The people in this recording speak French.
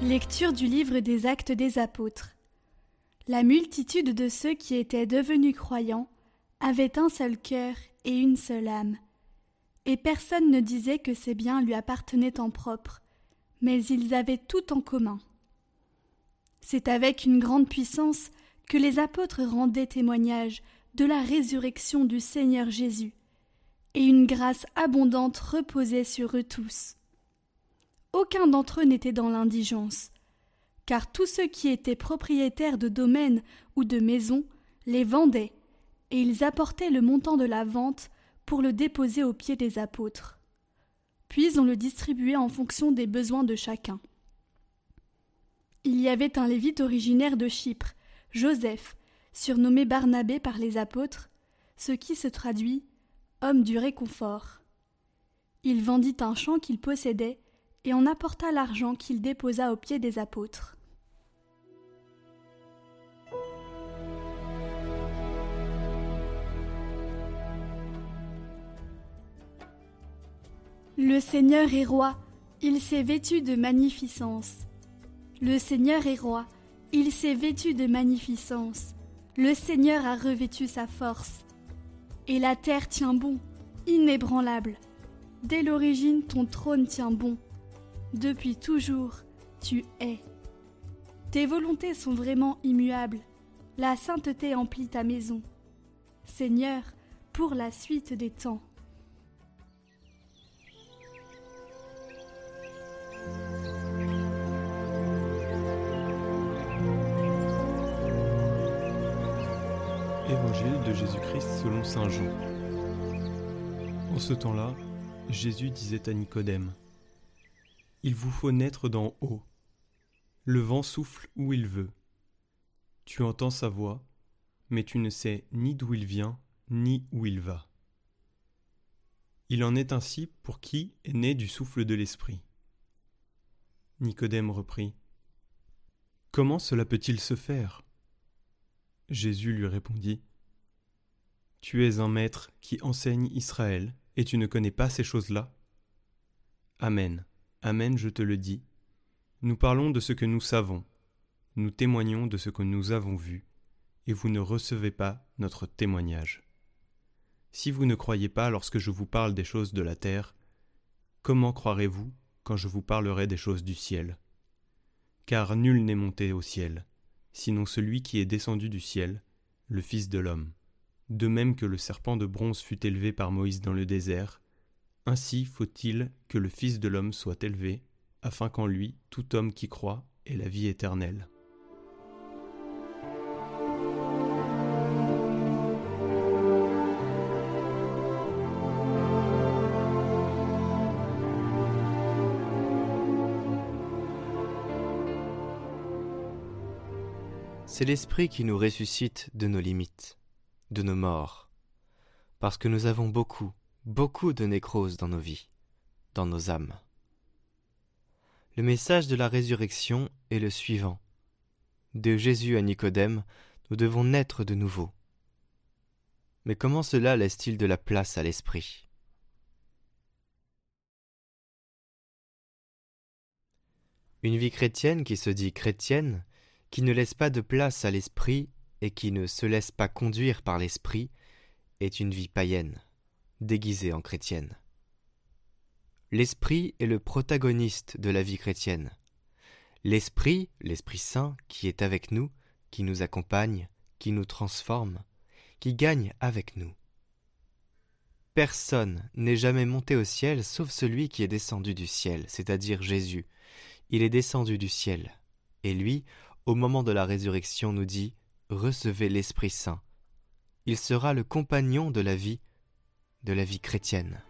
du livre des actes des apôtres. La multitude de ceux qui étaient devenus croyants avait un seul cœur et une seule âme. Et personne ne disait que ses biens lui appartenaient en propre, mais ils avaient tout en commun. C'est avec une grande puissance que les apôtres rendaient témoignage de la résurrection du Seigneur Jésus, et une grâce abondante reposait sur eux tous. Aucun d'entre eux n'était dans l'indigence, car tous ceux qui étaient propriétaires de domaines ou de maisons les vendaient, et ils apportaient le montant de la vente pour le déposer aux pieds des apôtres. Puis on le distribuait en fonction des besoins de chacun. Il y avait un lévite originaire de Chypre, Joseph, surnommé Barnabé par les apôtres, ce qui se traduit homme du réconfort. Il vendit un champ qu'il possédait et en apporta l'argent qu'il déposa aux pieds des apôtres. Le Seigneur est roi, il s'est vêtu de magnificence. Le Seigneur est roi, il s'est vêtu de magnificence. Le Seigneur a revêtu sa force. Et la terre tient bon, inébranlable. Dès l'origine, ton trône tient bon. Depuis toujours, tu es. Tes volontés sont vraiment immuables. La sainteté emplit ta maison. Seigneur, pour la suite des temps. Évangile de Jésus-Christ selon Saint Jean. En ce temps-là, Jésus disait à Nicodème Il vous faut naître d'en haut. Le vent souffle où il veut. Tu entends sa voix, mais tu ne sais ni d'où il vient, ni où il va. Il en est ainsi pour qui est né du souffle de l'Esprit. Nicodème reprit Comment cela peut-il se faire? Jésus lui répondit Tu es un maître qui enseigne Israël, et tu ne connais pas ces choses-là Amen, Amen, je te le dis. Nous parlons de ce que nous savons, nous témoignons de ce que nous avons vu, et vous ne recevez pas notre témoignage. Si vous ne croyez pas lorsque je vous parle des choses de la terre, comment croirez-vous quand je vous parlerai des choses du ciel? Car nul n'est monté au ciel, sinon celui qui est descendu du ciel, le Fils de l'homme. De même que le serpent de bronze fut élevé par Moïse dans le désert, ainsi faut-il que le Fils de l'homme soit élevé, afin qu'en lui tout homme qui croit ait la vie éternelle. C'est l'Esprit qui nous ressuscite de nos limites, de nos morts, parce que nous avons beaucoup, beaucoup de nécrose dans nos vies, dans nos âmes. Le message de la résurrection est le suivant. De Jésus à Nicodème, nous devons naître de nouveau. Mais comment cela laisse-t-il de la place à l'Esprit? Une vie chrétienne qui se dit chrétienne qui ne laisse pas de place à l'esprit et qui ne se laisse pas conduire par l'esprit est une vie païenne, déguisée en chrétienne. L'esprit est le protagoniste de la vie chrétienne. L'esprit, l'Esprit Saint, qui est avec nous, qui nous accompagne, qui nous transforme, qui gagne avec nous. Personne n'est jamais monté au ciel sauf celui qui est descendu du ciel, c'est-à-dire Jésus. Il est descendu du ciel. Et lui, au moment de la résurrection, nous dit Recevez l'Esprit Saint. Il sera le compagnon de la vie, de la vie chrétienne.